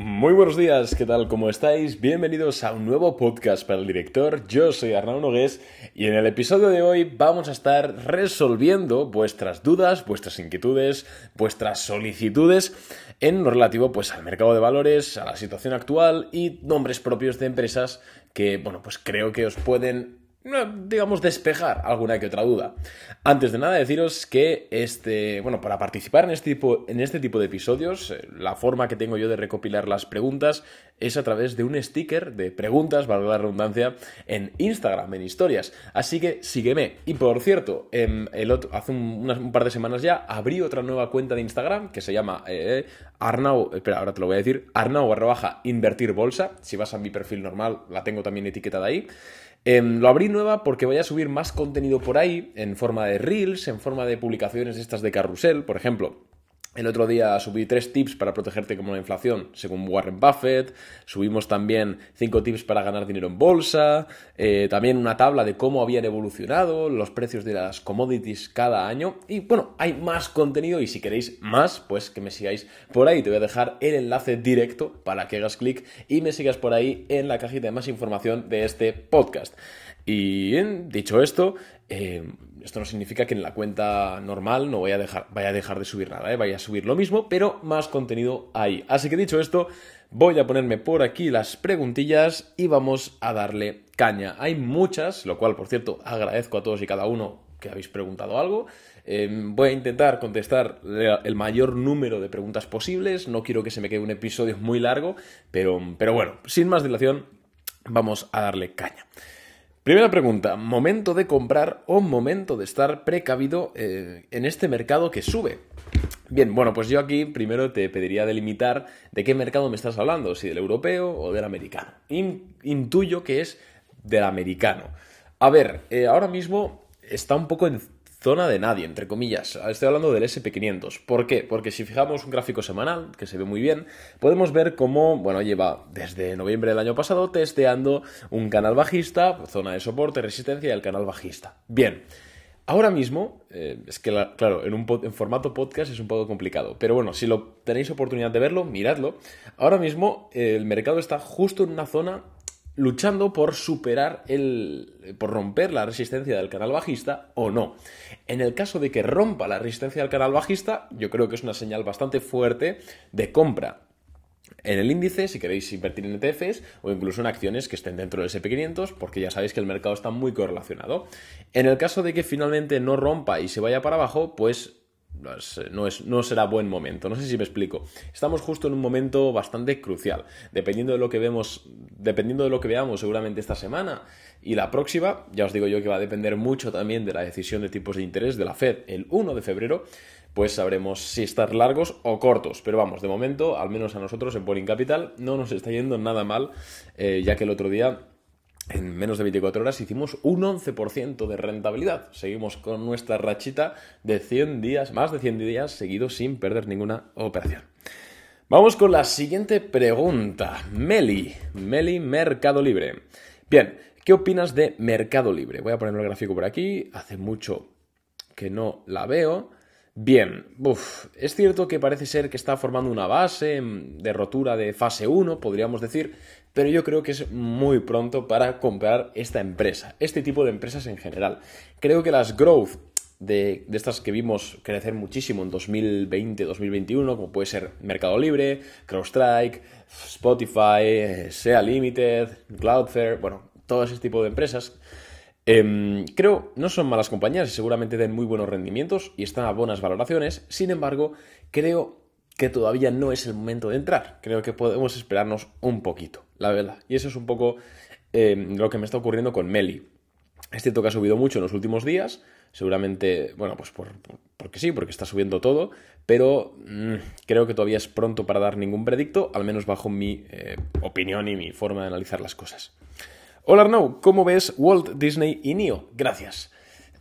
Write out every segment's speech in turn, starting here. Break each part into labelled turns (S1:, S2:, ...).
S1: Muy buenos días, ¿qué tal? ¿Cómo estáis? Bienvenidos a un nuevo podcast para el director. Yo soy Arnaud Nogués y en el episodio de hoy vamos a estar resolviendo vuestras dudas, vuestras inquietudes, vuestras solicitudes en relativo pues al mercado de valores, a la situación actual y nombres propios de empresas que, bueno, pues creo que os pueden digamos, despejar alguna que otra duda. Antes de nada, deciros que este, bueno, para participar en este tipo, en este tipo de episodios, eh, la forma que tengo yo de recopilar las preguntas es a través de un sticker de preguntas, valga la redundancia, en Instagram, en historias. Así que sígueme. Y por cierto, em, el otro, hace un, par de semanas ya abrí otra nueva cuenta de Instagram que se llama eh, Arnau, espera, ahora te lo voy a decir, Arnau barra invertir bolsa. Si vas a mi perfil normal, la tengo también etiquetada ahí. Em, lo abrí nueva porque voy a subir más contenido por ahí, en forma de reels, en forma de publicaciones estas de carrusel, por ejemplo. El otro día subí tres tips para protegerte como la inflación, según Warren Buffett. Subimos también cinco tips para ganar dinero en bolsa. Eh, también una tabla de cómo habían evolucionado los precios de las commodities cada año. Y bueno, hay más contenido y si queréis más, pues que me sigáis por ahí. Te voy a dejar el enlace directo para que hagas clic y me sigas por ahí en la cajita de más información de este podcast. Y dicho esto, eh, esto no significa que en la cuenta normal no voy a dejar, vaya a dejar de subir nada, ¿eh? vaya a subir lo mismo, pero más contenido ahí. Así que dicho esto, voy a ponerme por aquí las preguntillas y vamos a darle caña. Hay muchas, lo cual, por cierto, agradezco a todos y cada uno que habéis preguntado algo. Em, voy a intentar contestar el mayor número de preguntas posibles. No quiero que se me quede un episodio muy largo, pero, pero bueno, sin más dilación, vamos a darle caña. Primera pregunta, ¿momento de comprar o momento de estar precavido eh, en este mercado que sube? Bien, bueno, pues yo aquí primero te pediría delimitar de qué mercado me estás hablando, si del europeo o del americano. intuyo que es del americano. A ver, eh, ahora mismo está un poco en zona de nadie, entre comillas. Estoy hablando del SP500. ¿Por qué? Porque si fijamos un gráfico semanal, que se ve muy bien, podemos ver cómo, bueno, lleva desde noviembre del año pasado testeando un canal bajista, zona de soporte, resistencia y el canal bajista. Bien. Ahora mismo, eh, es que, claro, en, un formato podcast es un poco complicado, pero bueno, si lo tenéis oportunidad de verlo, miradlo. Ahora mismo el mercado está justo en una zona luchando por superar el. por romper la resistencia del canal bajista o no. En el caso de que rompa la resistencia del canal bajista, yo creo que es una señal bastante fuerte de compra en el índice, si queréis invertir en ETFs o incluso en acciones que estén dentro del SP500, porque ya sabéis que el mercado está muy correlacionado. En el caso de que finalmente no rompa y se vaya para abajo, pues no, es, no será buen momento. No sé si me explico. Estamos justo en un momento bastante crucial. Dependiendo de lo que vemos, dependiendo de lo que veamos seguramente esta semana y la próxima, ya os digo yo que va a depender mucho también de la decisión de tipos de interés de la Fed el 1 de febrero, pues sabremos si estar largos o cortos. Pero vamos, de momento, al menos a nosotros en Boring Capital, no nos está yendo nada mal, eh, ya que el otro día en menos de 24 horas hicimos un 11% de rentabilidad. Seguimos con nuestra rachita de 100 días, más de 100 días seguidos sin perder ninguna operación. Vamos con la siguiente pregunta. Meli, Meli Mercado Libre. Bien, ¿qué opinas de Mercado Libre? Voy a poner el gráfico por aquí. Hace mucho que no la veo. Bien, es cierto que parece ser que está formando una base de rotura de fase 1, podríamos decir, pero yo creo que es muy pronto para comprar esta empresa, este tipo de empresas en general. Creo que las growth de, estas que vimos crecer muchísimo en 2020-2021, como puede ser Mercado Libre, CrowdStrike, Spotify, SEA Limited, Cloudflare, bueno, todo ese tipo de empresas Em, creo, no son malas compañías y seguramente den muy buenos rendimientos y están a buenas valoraciones. Sin embargo, creo que todavía no es el momento de entrar. Creo que podemos esperarnos un poquito, la verdad. Y eso es un poco em, lo que me está ocurriendo con Meli. Es cierto que ha subido mucho en los últimos días. Seguramente, bueno, pues por, porque sí, porque está subiendo todo, pero mm, creo que todavía es pronto para dar ningún predicto, al menos bajo mi eh, opinión y mi forma de analizar las cosas. Hola Arnau, ¿cómo ves Walt Disney y NIO? Gracias.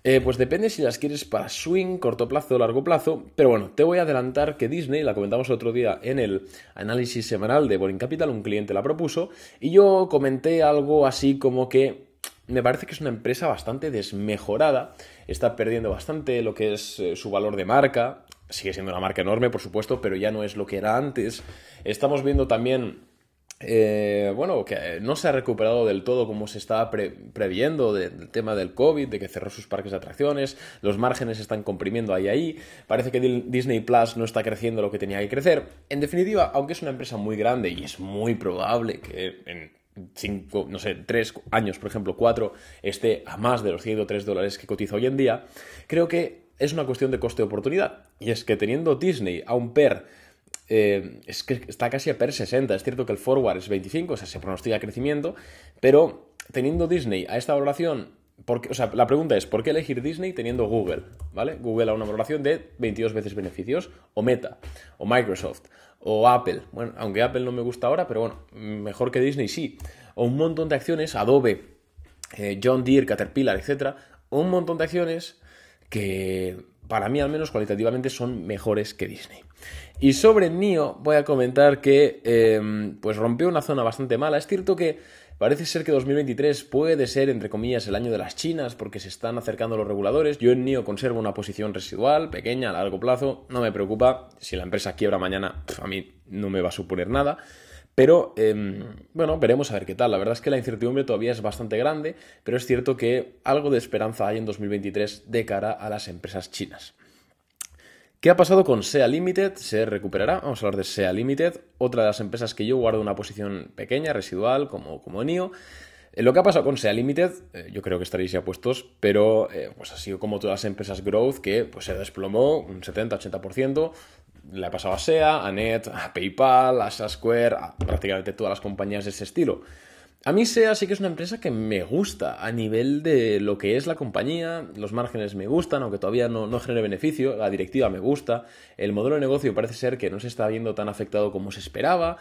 S1: Eh, pues depende si las quieres para swing, corto plazo o largo plazo, pero bueno, te voy a adelantar que Disney, la comentamos otro día en el análisis semanal de Boring Capital, un cliente la propuso, y yo comenté algo así como que me parece que es una empresa bastante desmejorada, está perdiendo bastante lo que es eh, su valor de marca, sigue siendo una marca enorme, por supuesto, pero ya no es lo que era antes. Estamos viendo también eh, bueno, que no se ha recuperado del todo como se estaba previendo del tema del COVID, de que cerró sus parques de atracciones, los márgenes están comprimiendo ahí ahí, parece que Disney Plus no está creciendo lo que tenía que crecer. En definitiva, aunque es una empresa muy grande y es muy probable que en cinco, no sé, tres años, por ejemplo, cuatro, esté a más de los 103 dólares que cotiza hoy en día, creo que es una cuestión de coste de oportunidad. Y es que teniendo Disney a un PER eh, es que está casi a PER 60. Es cierto que el forward es 25, o sea, se pronostica crecimiento, pero teniendo Disney a esta valoración, porque, o sea, la pregunta es, ¿por qué elegir Disney teniendo Google? ¿Vale? Google a una valoración de 22 veces beneficios, o Meta, o Microsoft, o Apple. Bueno, aunque Apple no me gusta ahora, pero bueno, mejor que Disney sí. O un montón de acciones, Adobe, eh, John Deere, Caterpillar, etc. un montón de acciones que para mí al menos cualitativamente son mejores que Disney. Y sobre NIO voy a comentar que em, pues rompió una zona bastante mala. Es cierto que parece ser que 2023 puede ser, entre comillas, el año de las chinas porque se están acercando los reguladores. Yo en NIO conservo una posición residual, pequeña, a largo plazo. No me preocupa. Si la empresa quiebra mañana, a mí no me va a suponer nada. Pero, em, bueno, veremos a ver qué tal. La verdad es que la incertidumbre todavía es bastante grande, pero es cierto que algo de esperanza hay en 2023 de cara a las empresas chinas. ¿Qué ha pasado con SEA Limited? Se recuperará. Vamos a hablar de SEA Limited, otra de las empresas que yo guardo una posición pequeña, residual, como, como NIO. Eh, lo que ha pasado con SEA Limited, eh, yo creo que estaréis ya puestos, pero eh, pues ha sido como todas las empresas growth que pues, se desplomó un 70-80%. Le ha pasado a SEA, a NET, a PayPal, a Square, a prácticamente todas las compañías de ese estilo. A mí SEA sí que es una empresa que me gusta. A nivel de lo que es la compañía, los márgenes me gustan, aunque todavía no, no genere beneficio, la directiva me gusta, el modelo de negocio parece ser que no se está viendo tan afectado como se esperaba,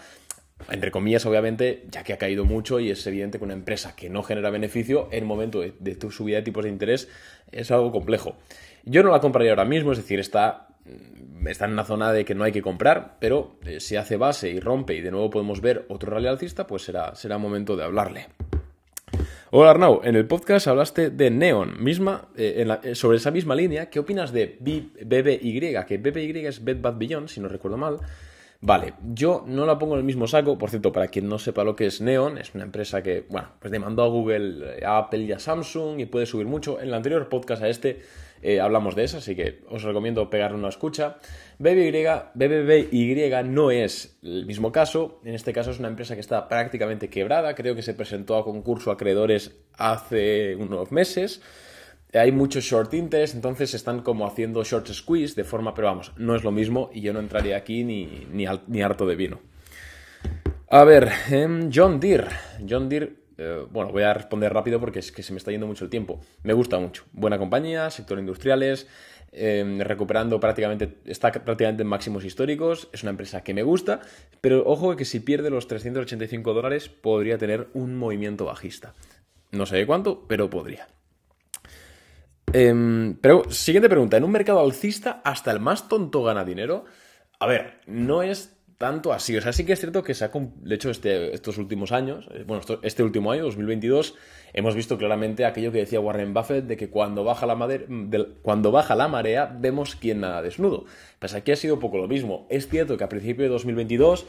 S1: entre comillas, obviamente, ya que ha caído mucho y es evidente que una empresa que no genera beneficio en el momento de, de tu subida de tipos de interés es algo complejo. Yo no la compraría ahora mismo, es decir, está está en una zona de que no hay que comprar, pero eh, si hace base y rompe y de nuevo podemos ver otro rally alcista, pues será, será momento de hablarle. Hola Arnau, en el podcast hablaste de Neon, misma, eh, eh, sobre esa misma línea. ¿Qué opinas de BBY? Que BBY es Bed Bath Beyond, si no recuerdo mal. Vale, yo no la pongo en el mismo saco. Por cierto, para quien no sepa lo que es Neon, es una empresa que, bueno, pues demandó a Google, a Apple y a Samsung y puede subir mucho. En el anterior podcast a este eh, hablamos de eso, así que os recomiendo pegarle una escucha. BBY, BBY no es el mismo caso, en este caso es una empresa que está prácticamente quebrada, creo que se presentó a concurso acreedores hace unos meses. Hay muchos short interest, entonces están como haciendo short squeeze de forma, pero vamos, no es lo mismo y yo no entraría aquí ni, ni, harto de vino. A ver, em, John Deere. John Deere eh, bueno, voy a responder rápido porque es que se me está yendo mucho el tiempo. Me gusta mucho. Buena compañía, sector industriales, em, recuperando prácticamente, está prácticamente en máximos históricos. Es una empresa que me gusta, pero ojo que si pierde los 385 dólares podría tener un movimiento bajista. No sé de cuánto, pero podría. Em, pero, siguiente pregunta. ¿En un mercado alcista hasta el más tonto gana dinero? A ver, no es tanto así. O sea, sí que es cierto que se ha, de hecho, este, estos últimos años, eh, bueno, este último año, 2022, hemos visto claramente aquello que decía Warren Buffett de que cuando baja la, cuando baja la marea vemos quién nada desnudo. Pues aquí ha sido poco lo mismo. Es cierto que a principio de 2022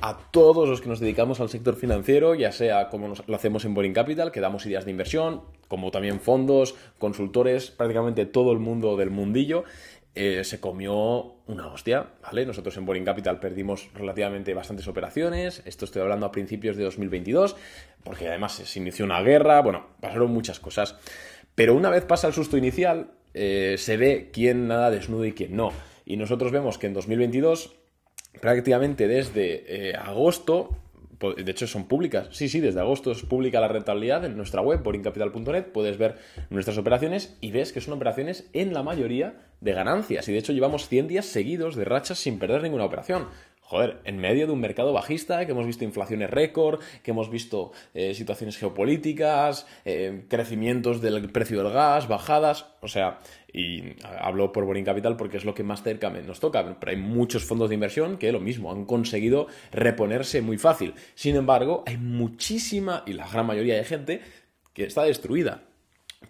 S1: a todos los que nos dedicamos al sector financiero, ya sea como lo hacemos en Boring Capital, que damos ideas de inversión, como también fondos, consultores, prácticamente todo el mundo del mundillo, eh, se comió una hostia, ¿vale? Nosotros en Boring Capital perdimos relativamente bastantes operaciones, esto estoy hablando a principios de 2022, porque además se inició una guerra, bueno, pasaron muchas cosas. Pero una vez pasa el susto inicial, eh, se ve quién nada desnudo y quién no. Y nosotros vemos que en 2022, prácticamente desde eh, agosto, de hecho son públicas. Sí, sí, desde agosto es pública la rentabilidad en nuestra web, boringcapital.net, puedes ver nuestras operaciones y ves que son operaciones en la mayoría de ganancias. Y de hecho llevamos 100 días seguidos de rachas sin perder ninguna operación joder, en medio de un mercado bajista, que hemos visto inflaciones récord, que hemos visto eh, situaciones geopolíticas, eh, crecimientos del precio del gas, bajadas, o sea, y hablo por Boring Capital porque es lo que más cerca nos toca, pero hay muchos fondos de inversión que lo mismo, han conseguido reponerse muy fácil. Sin embargo, hay muchísima, y la gran mayoría de gente, que está destruida.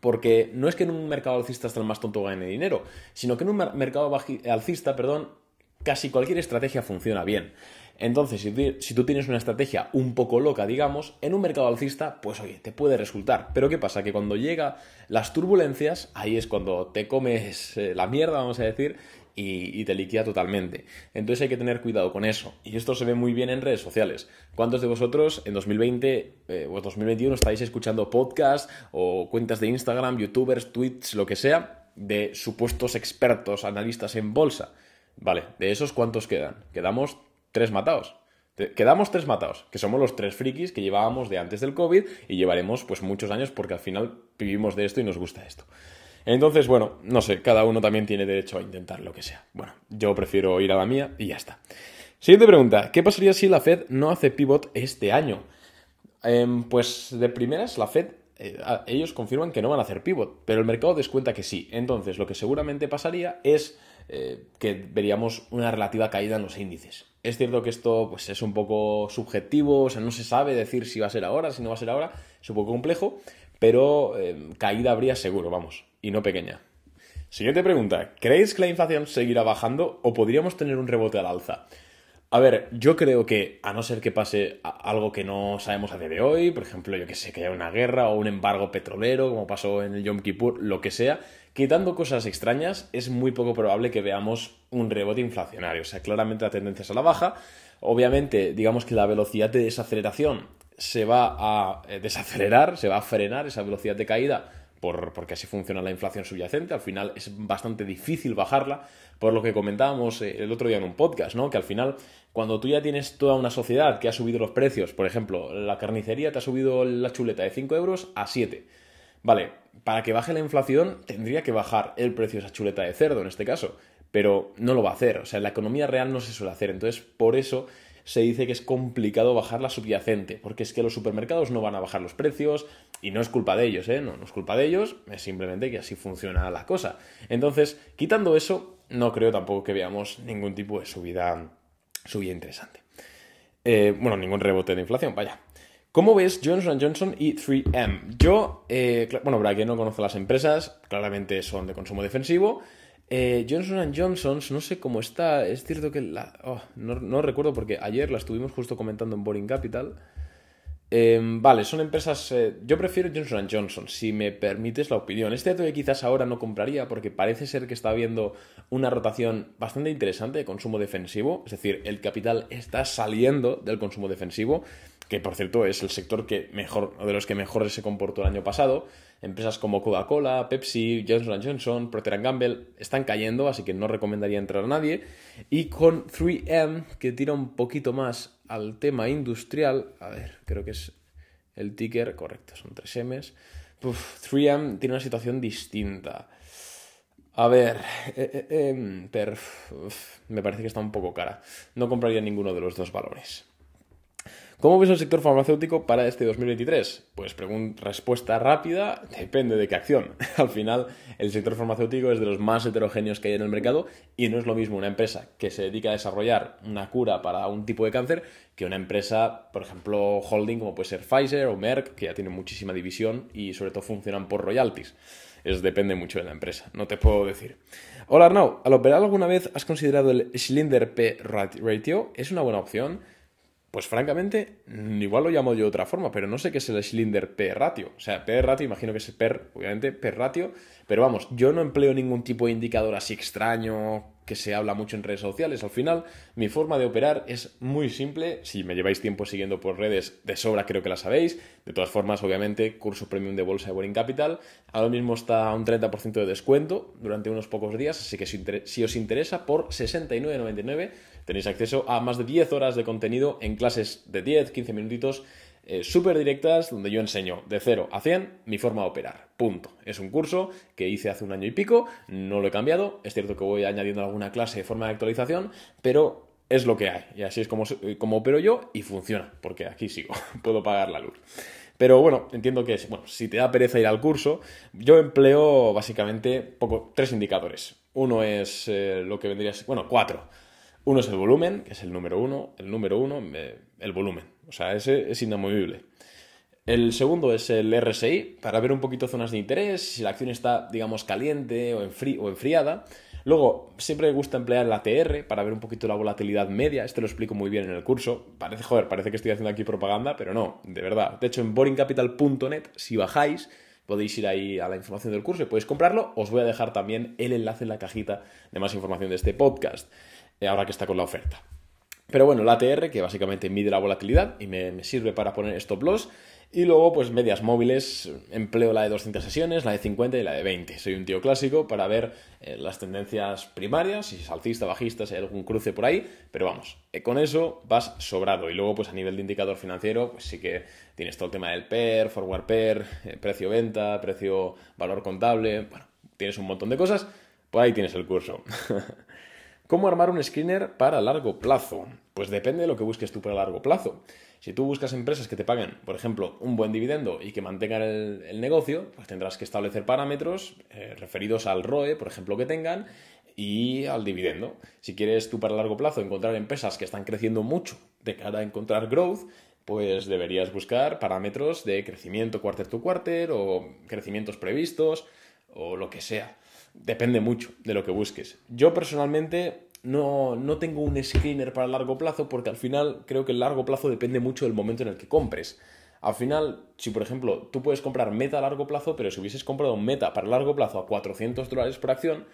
S1: Porque no es que en un mercado alcista hasta el más tonto gane dinero, sino que en un mercado alcista, perdón, casi cualquier estrategia funciona bien. Entonces, si, tú tienes una estrategia un poco loca, digamos, en un mercado alcista, pues oye, te puede resultar. Pero ¿qué pasa? Que cuando llega las turbulencias, ahí es cuando te comes eh, la mierda, vamos a decir, y, te liquida totalmente. Entonces hay que tener cuidado con eso. Y esto se ve muy bien en redes sociales. ¿Cuántos de vosotros en 2020 eh, o 2021 estáis escuchando podcasts o cuentas de Instagram, youtubers, tweets, lo que sea, de supuestos expertos, analistas en bolsa? Vale, de esos cuántos quedan? Quedamos tres matados. Quedamos tres matados, que somos los tres frikis que llevábamos de antes del COVID y llevaremos pues muchos años porque al final vivimos de esto y nos gusta esto. Entonces, bueno, no sé, cada uno también tiene derecho a intentar lo que sea. Bueno, yo prefiero ir a la mía y ya está. Siguiente pregunta, ¿qué pasaría si la Fed no hace pivot este año? Em, pues de primeras, la Fed, eh, ellos confirman que no van a hacer pivot, pero el mercado descuenta que sí. Entonces, lo que seguramente pasaría es eh, que veríamos una relativa caída en los índices. Es cierto que esto pues, es un poco subjetivo, o sea, no se sabe decir si va a ser ahora, si no va a ser ahora, es un poco complejo, pero em, caída habría seguro, vamos y no pequeña. Siguiente pregunta. ¿Creéis que la inflación seguirá bajando o podríamos tener un rebote al alza? A ver, yo creo que, a no ser que pase algo que no sabemos a día de hoy, por ejemplo, yo que sé, que haya una guerra o un embargo petrolero, como pasó en el Yom Kippur, lo que sea, quitando cosas extrañas, es muy poco probable que veamos un rebote inflacionario. O sea, claramente la tendencia es a la baja. Obviamente, digamos que la velocidad de desaceleración se va a eh, desacelerar, se va a frenar esa velocidad de caída porque así funciona la inflación subyacente. Al final es bastante difícil bajarla, por lo que comentábamos eh, el otro día en un podcast, ¿no? Que al final, cuando tú ya tienes toda una sociedad que ha subido los precios, por ejemplo, la carnicería te ha subido la chuleta de 5 euros a 7. Vale, para que baje la inflación tendría que bajar el precio de esa chuleta de cerdo en este caso, pero no lo va a hacer. O sea, la economía real no se suele hacer. Entonces, por eso se dice que es complicado bajar la subyacente, porque es que los supermercados no van a bajar los precios y no es culpa de ellos, ¿eh? No, no es culpa de ellos, es simplemente que así funciona la cosa. Entonces, quitando eso, no creo tampoco que veamos ningún tipo de subida, subida interesante. Eh, bueno, ningún rebote de inflación, vaya. ¿Cómo ves Johnson Johnson y 3M? Yo, eh, bueno, para quien no conoce las empresas, claramente son de consumo defensivo. Eh, Johnson Johnson, no sé cómo está. Es cierto que la. Oh, no, recuerdo porque ayer la estuvimos justo comentando en Boring Capital. Em, vale, son empresas. Eh, yo prefiero Johnson Johnson, si me permites la opinión. Es cierto que quizás ahora no compraría porque parece ser que está habiendo una rotación bastante interesante de consumo defensivo. Es decir, el capital está saliendo del consumo defensivo, que por cierto es el sector que mejor, de los que mejor se comportó el año pasado. Empresas como Coca-Cola, Pepsi, Johnson Johnson, Procter Gamble están cayendo, así que no recomendaría entrar a nadie. Y con 3M, que tira un poquito más al tema industrial, a ver, creo que es el ticker, correcto, son 3 M's. 3M tiene una situación distinta. A ver, eh, eh, em, me parece que está un poco cara. No compraría ninguno de los dos valores. ¿Cómo ves el sector farmacéutico para este 2023? Pues respuesta rápida, depende de qué acción. Al final, el sector farmacéutico es de los más heterogéneos que hay en el mercado y no es lo mismo una empresa que se dedica a desarrollar una cura para un tipo de cáncer que una empresa, por ejemplo, holding como puede ser Pfizer o Merck, que ya tiene muchísima división y sobre todo funcionan por royalties. Eso depende mucho de la empresa, no te puedo decir. Hola Arnau, ¿al operar alguna vez has considerado el Schlinder P ratio? ¿Es una buena opción? Pues francamente, igual lo llamo yo de otra forma, pero no sé qué es el Schlinder P ratio. O sea, P ratio, imagino que es PER, obviamente, P ratio. Pero vamos, yo no empleo ningún tipo de indicador así extraño que se habla mucho en redes sociales. Al final, mi forma de operar es muy simple. Si me lleváis tiempo siguiendo por redes, de sobra creo que la sabéis. De todas formas, obviamente, curso premium de bolsa de Boring Capital. Ahora mismo está un 30% de descuento durante unos pocos días, así que si os interesa, por 69,99 Tenéis acceso a más de 10 horas de contenido en clases de 10, 15 minutitos eh, súper directas donde yo enseño de 0 a 100 mi forma de operar. Punto. Es un curso que hice hace un año y pico, no lo he cambiado. Es cierto que voy añadiendo alguna clase de forma de actualización, pero es lo que hay. Y así es como, como opero yo y funciona, porque aquí sigo, puedo pagar la luz. Pero bueno, entiendo que bueno, si te da pereza ir al curso, yo empleo básicamente poco, tres indicadores. Uno es eh, lo que vendría a ser, bueno, cuatro. Uno es el volumen, que es el número uno. El número uno, el volumen. O sea, ese es inamovible. El segundo es el RSI, para ver un poquito zonas de interés, si la acción está, digamos, caliente o, o enfriada. Luego, siempre me gusta emplear la TR para ver un poquito la volatilidad media. Este lo explico muy bien en el curso. Parece, joder, parece que estoy haciendo aquí propaganda, pero no, de verdad. De hecho, en boringcapital.net, si bajáis, podéis ir ahí a la información del curso y podéis comprarlo. Os voy a dejar también el enlace en la cajita de más información de este podcast, eh, ahora que está con la oferta. Pero bueno, la ATR, que básicamente mide la volatilidad y me, sirve para poner stop loss. Y luego, pues medias móviles, empleo la de 200 sesiones, la de 50 y la de 20. Soy un tío clásico para ver eh, las tendencias primarias, si es alcista, bajista, si hay algún cruce por ahí, pero vamos, eh, con eso vas sobrado. Y luego, pues a nivel de indicador financiero, pues sí que tienes todo el tema del PER, forward PER, eh, precio-venta, precio-valor contable, bueno, tienes un montón de cosas, por ahí tienes el curso. ¿Cómo armar un screener para largo plazo? Pues depende de lo que busques tú para largo plazo. Si tú buscas empresas que te paguen, por ejemplo, un buen dividendo y que mantengan el, negocio, pues tendrás que establecer parámetros eh, referidos al ROE, por ejemplo, que tengan y al dividendo. Si quieres tú para largo plazo encontrar empresas que están creciendo mucho de cara a encontrar growth, pues deberías buscar parámetros de crecimiento quarter to quarter o crecimientos previstos o lo que sea. Depende mucho de lo que busques. Yo personalmente no, no tengo un screener para largo plazo porque al final creo que el largo plazo depende mucho del momento en el que compres. Al final, si por ejemplo tú puedes comprar meta a largo plazo, pero si hubieses comprado meta para largo plazo a 400 dólares por acción,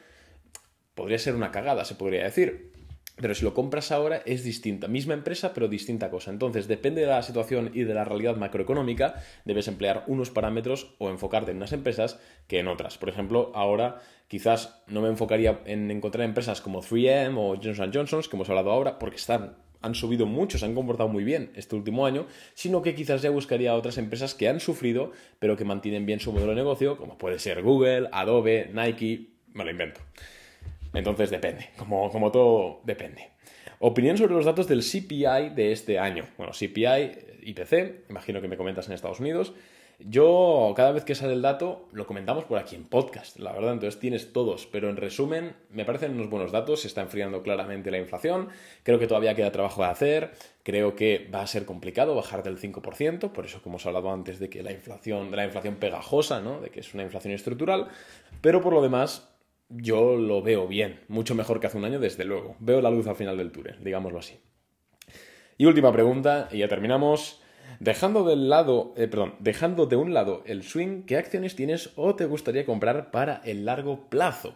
S1: podría ser una cagada, se podría decir. Pero si lo compras ahora es distinta, misma empresa pero distinta cosa. Entonces, depende de la situación y de la realidad macroeconómica, debes emplear unos parámetros o enfocarte en unas empresas que en otras. Por ejemplo, ahora quizás no me enfocaría en encontrar empresas como 3M o Johnson Johnson, que hemos hablado ahora, porque están han subido mucho, se han comportado muy bien este último año, sino que quizás ya buscaría otras empresas que han sufrido, pero que mantienen bien su modelo de negocio, como puede ser Google, Adobe, Nike, me lo invento. Entonces depende, como, como todo depende. Opinión sobre los datos del CPI de este año. Bueno, CPI, IPC, imagino que me comentas en Estados Unidos. Yo, cada vez que sale el dato, lo comentamos por aquí en podcast, la verdad, entonces tienes todos, pero en resumen, me parecen unos buenos datos, se está enfriando claramente la inflación, creo que todavía queda trabajo de hacer, creo que va a ser complicado bajar del 5%, por eso que hemos hablado antes de que la inflación, de la inflación pegajosa, ¿no? de que es una inflación estructural, pero por lo demás, yo lo veo bien, mucho mejor que hace un año, desde luego. Veo la luz al final del túnel, digámoslo así. Y última pregunta, y ya terminamos. Dejando del lado, eh, perdón, dejando de un lado el swing, ¿qué acciones tienes o te gustaría comprar para el largo plazo?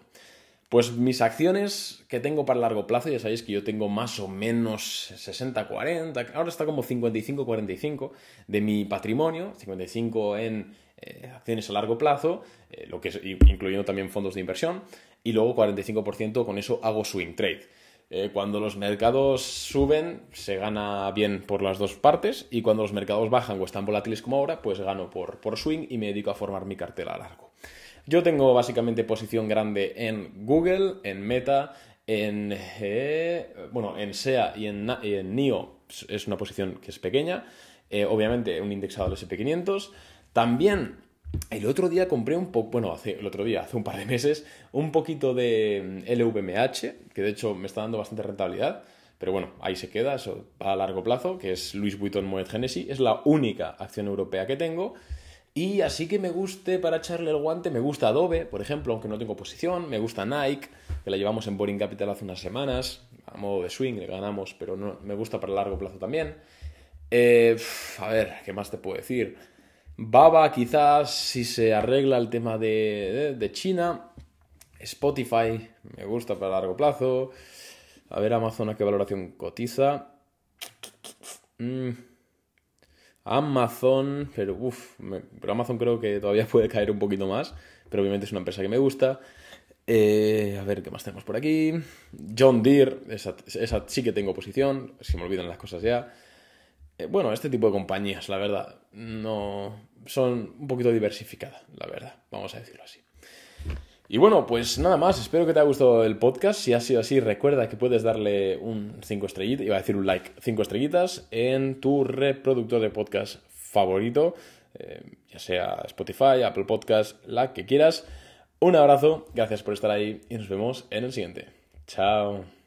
S1: Pues mis acciones que tengo para largo plazo, ya sabéis que yo tengo más o menos 60-40, ahora está como 55-45 de mi patrimonio, 55 en eh, acciones a largo plazo, eh, lo que es, incluyendo también fondos de inversión, y luego 45% con eso hago swing trade. Eh, cuando los mercados suben, se gana bien por las dos partes, y cuando los mercados bajan o están volátiles como ahora, pues gano por, por swing y me dedico a formar mi cartera a largo. Yo tengo básicamente posición grande en Google, en Meta, en, bueno, en SEA y en, en, NIO es una posición que es pequeña. obviamente un indexado del SP500. También el otro día compré un poco, bueno, hace, el otro día, hace un par de meses, un poquito de LVMH, que de hecho me está dando bastante rentabilidad, pero bueno, ahí se queda, eso a largo plazo, que es Louis Vuitton Moet Genesis, es la única acción europea que tengo. Y así que me guste para echarle el guante, me gusta Adobe, por ejemplo, aunque no tengo posición, me gusta Nike, que la llevamos en Boring Capital hace unas semanas, a modo de swing, le ganamos, pero no, me gusta para largo plazo también. Eh, a ver, ¿qué más te puedo decir? Baba quizás si se arregla el tema de, China. Spotify me gusta para largo plazo. A ver Amazon a qué valoración cotiza. Mm. Amazon, pero uff, pero Amazon creo que todavía puede caer un poquito más, pero obviamente es una empresa que me gusta. Eh, a ver qué más tenemos por aquí. John Deere, esa, sí que tengo posición, si me olvidan las cosas ya. Eh, bueno, este tipo de compañías, la verdad, no son un poquito diversificadas, la verdad, vamos a decirlo así. Y bueno, pues nada más, espero que te haya gustado el podcast. Si ha sido así, recuerda que puedes darle un 5 estrellitas, iba a decir un like, 5 estrellitas en tu reproductor de podcast favorito, eh, ya sea Spotify, Apple Podcast, la que quieras. Un abrazo, gracias por estar ahí y nos vemos en el siguiente. Chao.